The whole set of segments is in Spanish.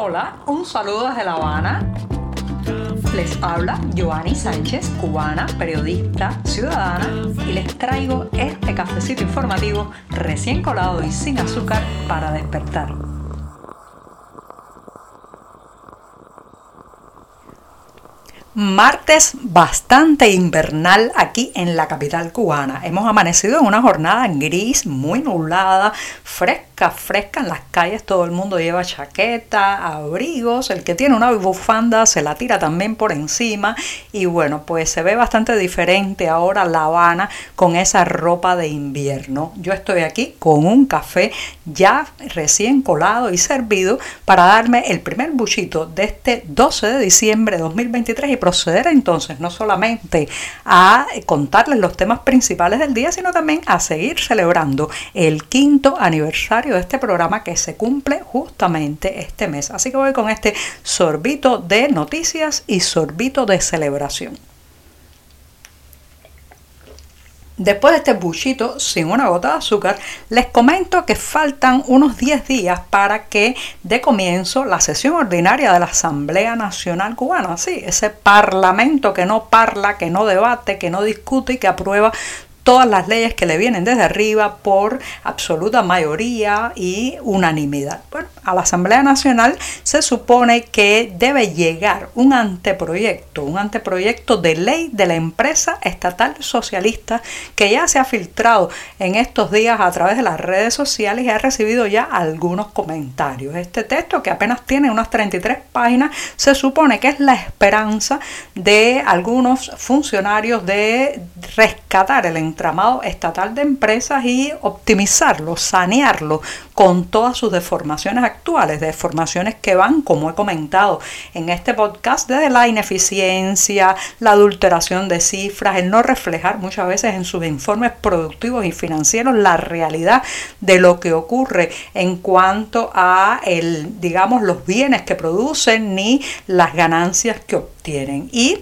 Hola, un saludo desde La Habana. Les habla Joanny Sánchez, cubana, periodista, ciudadana, y les traigo este cafecito informativo recién colado y sin azúcar para despertar. Martes bastante invernal aquí en la capital cubana. Hemos amanecido en una jornada gris, muy nublada, fresca, fresca en las calles. Todo el mundo lleva chaqueta, abrigos. El que tiene una bufanda se la tira también por encima. Y bueno, pues se ve bastante diferente ahora La Habana con esa ropa de invierno. Yo estoy aquí con un café ya recién colado y servido para darme el primer buchito de este 12 de diciembre de 2023 y proceder entonces no solamente a contarles los temas principales del día, sino también a seguir celebrando el quinto aniversario de este programa que se cumple justamente este mes. Así que voy con este sorbito de noticias y sorbito de celebración. Después de este buchito sin una gota de azúcar, les comento que faltan unos 10 días para que dé comienzo la sesión ordinaria de la Asamblea Nacional Cubana. Sí, ese parlamento que no parla, que no debate, que no discute y que aprueba todas las leyes que le vienen desde arriba por absoluta mayoría y unanimidad. Bueno, a la Asamblea Nacional se supone que debe llegar un anteproyecto, un anteproyecto de ley de la empresa estatal socialista que ya se ha filtrado en estos días a través de las redes sociales y ha recibido ya algunos comentarios. Este texto, que apenas tiene unas 33 páginas, se supone que es la esperanza de algunos funcionarios de rescatar el entramado estatal de empresas y optimizarlo, sanearlo con todas sus deformaciones actuales, deformaciones que van, como he comentado en este podcast, desde la ineficiencia, la adulteración de cifras, el no reflejar muchas veces en sus informes productivos y financieros la realidad de lo que ocurre en cuanto a el, digamos, los bienes que producen ni las ganancias que obtienen. Y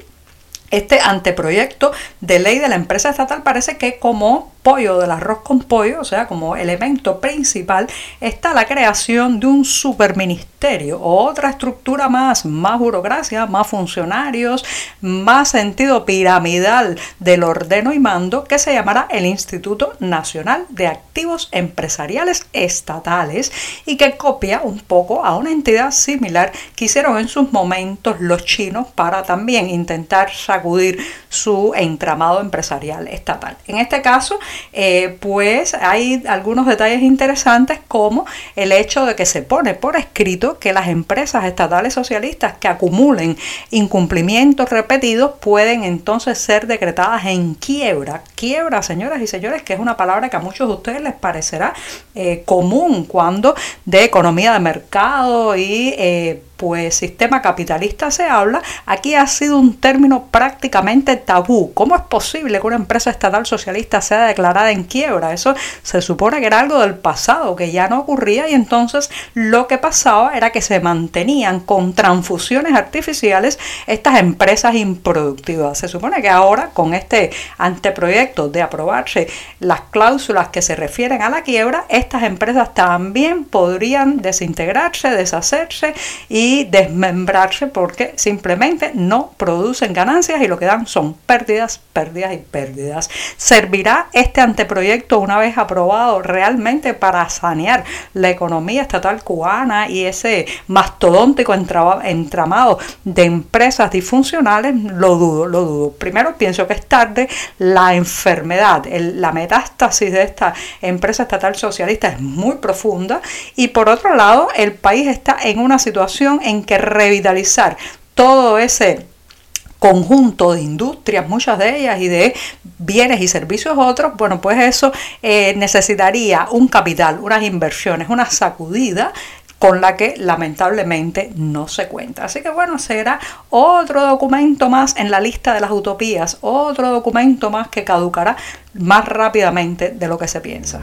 este anteproyecto de ley de la empresa estatal parece que como pollo del arroz con pollo, o sea, como elemento principal, está la creación de un superministerio, otra estructura más, más burocracia, más funcionarios, más sentido piramidal del ordeno y mando, que se llamará el Instituto Nacional de Activos Empresariales Estatales y que copia un poco a una entidad similar que hicieron en sus momentos los chinos para también intentar sacudir su entramado empresarial estatal. En este caso, eh, pues hay algunos detalles interesantes como el hecho de que se pone por escrito que las empresas estatales socialistas que acumulen incumplimientos repetidos pueden entonces ser decretadas en quiebra. Quiebra, señoras y señores, que es una palabra que a muchos de ustedes les parecerá eh, común cuando de economía de mercado y eh, pues sistema capitalista se habla, aquí ha sido un término prácticamente tabú. ¿Cómo es posible que una empresa estatal socialista sea declarada en quiebra? Eso se supone que era algo del pasado, que ya no ocurría y entonces lo que pasaba era que se mantenían con transfusiones artificiales estas empresas improductivas. Se supone que ahora con este anteproyecto de aprobarse las cláusulas que se refieren a la quiebra, estas empresas también podrían desintegrarse, deshacerse y desmembrarse porque simplemente no producen ganancias y lo que dan son pérdidas, pérdidas y pérdidas. ¿Servirá este anteproyecto una vez aprobado realmente para sanear la economía estatal cubana y ese mastodóntico entramado de empresas disfuncionales? Lo dudo, lo dudo. Primero pienso que es tarde, la enfermedad, la metástasis de esta empresa estatal socialista es muy profunda y por otro lado el país está en una situación en que revitalizar todo ese conjunto de industrias, muchas de ellas, y de bienes y servicios otros, bueno, pues eso eh, necesitaría un capital, unas inversiones, una sacudida con la que lamentablemente no se cuenta. Así que bueno, será otro documento más en la lista de las utopías, otro documento más que caducará más rápidamente de lo que se piensa.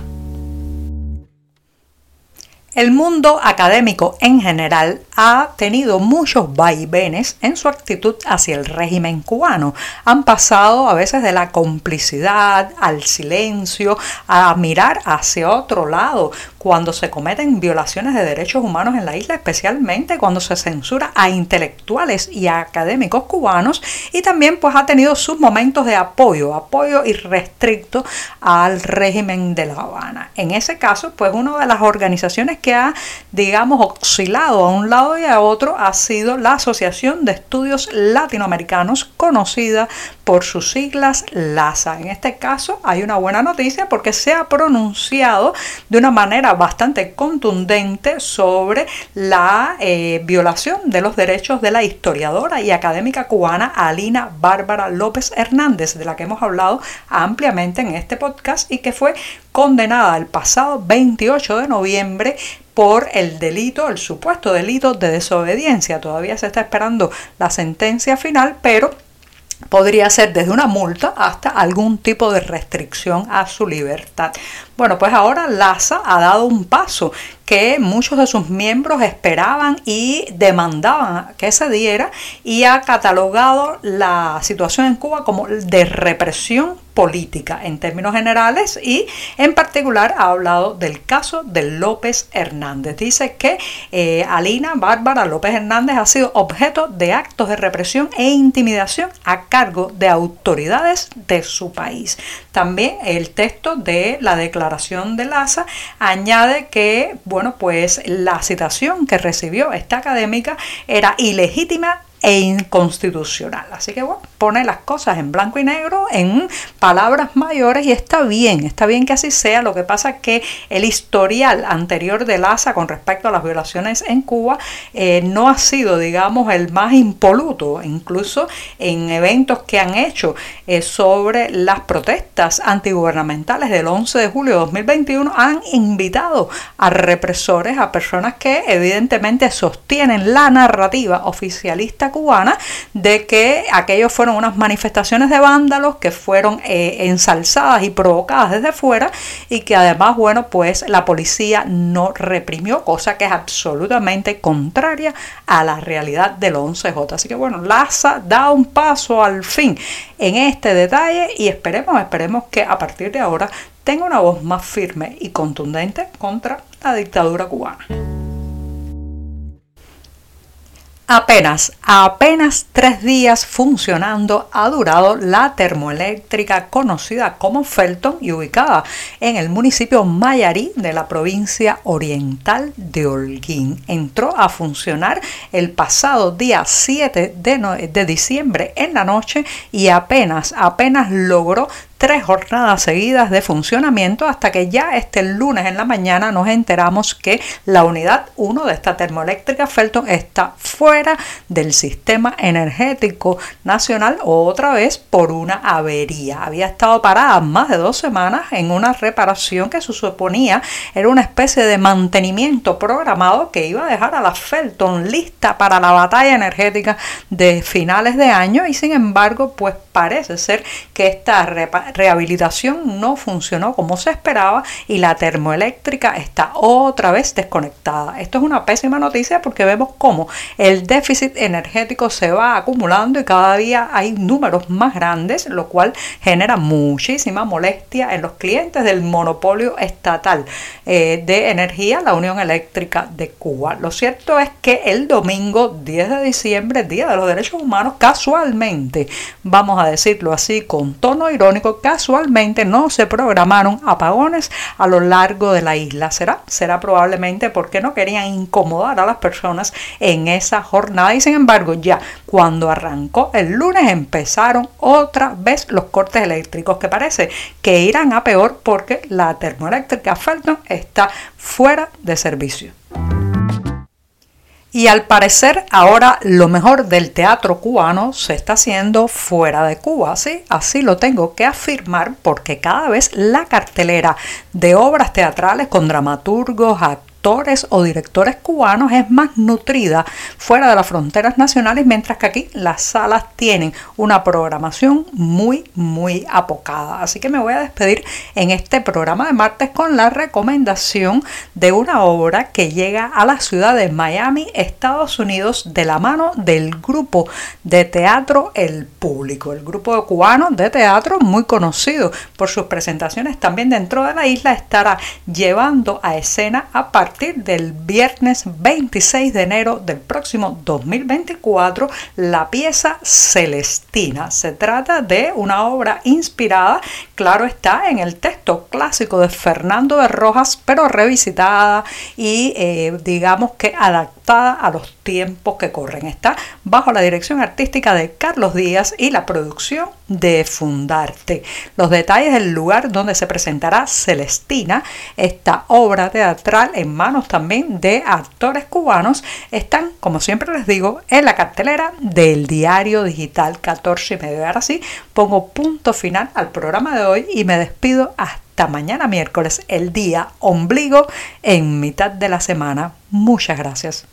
El mundo académico en general ha tenido muchos vaivenes en su actitud hacia el régimen cubano. Han pasado a veces de la complicidad al silencio, a mirar hacia otro lado cuando se cometen violaciones de derechos humanos en la isla, especialmente cuando se censura a intelectuales y académicos cubanos y también pues ha tenido sus momentos de apoyo, apoyo irrestricto al régimen de La Habana. En ese caso, pues una de las organizaciones que ha, digamos, oscilado a un lado y a otro ha sido la Asociación de Estudios Latinoamericanos, conocida por sus siglas LASA. En este caso hay una buena noticia porque se ha pronunciado de una manera bastante contundente sobre la eh, violación de los derechos de la historiadora y académica cubana Alina Bárbara López Hernández, de la que hemos hablado ampliamente en este podcast y que fue condenada el pasado 28 de noviembre por el delito, el supuesto delito de desobediencia. Todavía se está esperando la sentencia final, pero podría ser desde una multa hasta algún tipo de restricción a su libertad. Bueno, pues ahora LASA ha dado un paso que muchos de sus miembros esperaban y demandaban que se diera y ha catalogado la situación en Cuba como de represión política en términos generales y en particular ha hablado del caso de López Hernández. Dice que eh, Alina Bárbara López Hernández ha sido objeto de actos de represión e intimidación a cargo de autoridades de su país. También el texto de la declaración de LASA añade que, bueno, pues la citación que recibió esta académica era ilegítima e inconstitucional. Así que bueno, pone las cosas en blanco y negro, en palabras mayores y está bien, está bien que así sea. Lo que pasa es que el historial anterior del ASA con respecto a las violaciones en Cuba eh, no ha sido, digamos, el más impoluto, incluso en eventos que han hecho eh, sobre las protestas antigubernamentales del 11 de julio de 2021 han invitado a represores, a personas que evidentemente sostienen la narrativa oficialista cubana de que aquellos fueron unas manifestaciones de vándalos que fueron eh, ensalzadas y provocadas desde fuera y que además, bueno, pues la policía no reprimió, cosa que es absolutamente contraria a la realidad del 11J. Así que bueno, Laza da un paso al fin en este detalle y esperemos, esperemos que a partir de ahora tenga una voz más firme y contundente contra la dictadura cubana. Apenas, apenas tres días funcionando ha durado la termoeléctrica conocida como Felton y ubicada en el municipio Mayarí de la provincia oriental de Holguín. Entró a funcionar el pasado día 7 de, de diciembre en la noche y apenas, apenas logró tres jornadas seguidas de funcionamiento hasta que ya este lunes en la mañana nos enteramos que la unidad 1 de esta termoeléctrica Felton está fuera del sistema energético nacional otra vez por una avería. Había estado parada más de dos semanas en una reparación que se suponía era una especie de mantenimiento programado que iba a dejar a la Felton lista para la batalla energética de finales de año y sin embargo pues parece ser que esta rehabilitación no funcionó como se esperaba y la termoeléctrica está otra vez desconectada. Esto es una pésima noticia porque vemos cómo el déficit energético se va acumulando y cada día hay números más grandes, lo cual genera muchísima molestia en los clientes del monopolio estatal eh, de energía, la Unión Eléctrica de Cuba. Lo cierto es que el domingo 10 de diciembre, Día de los Derechos Humanos, casualmente, vamos a decirlo así con tono irónico, casualmente no se programaron apagones a lo largo de la isla. ¿Será? Será probablemente porque no querían incomodar a las personas en esa jornada y sin embargo ya cuando arrancó el lunes empezaron otra vez los cortes eléctricos que parece que irán a peor porque la termoeléctrica Felton está fuera de servicio. Y al parecer ahora lo mejor del teatro cubano se está haciendo fuera de Cuba, ¿sí? Así lo tengo que afirmar porque cada vez la cartelera de obras teatrales con dramaturgos, actores, o directores cubanos es más nutrida fuera de las fronteras nacionales, mientras que aquí las salas tienen una programación muy, muy apocada. Así que me voy a despedir en este programa de martes con la recomendación de una obra que llega a la ciudad de Miami, Estados Unidos, de la mano del grupo de teatro El Público, el grupo de cubanos de teatro muy conocido por sus presentaciones también dentro de la isla, estará llevando a escena a partir del viernes 26 de enero del próximo 2024 la pieza Celestina. Se trata de una obra inspirada, claro está, en el texto clásico de Fernando de Rojas, pero revisitada y eh, digamos que adaptada a los tiempos que corren. Está bajo la dirección artística de Carlos Díaz y la producción de Fundarte. Los detalles del lugar donde se presentará Celestina, esta obra teatral en manos también de actores cubanos, están, como siempre les digo, en la cartelera del diario digital 14 y medio. Ahora sí, pongo punto final al programa de hoy y me despido hasta mañana miércoles, el día ombligo en mitad de la semana. Muchas gracias.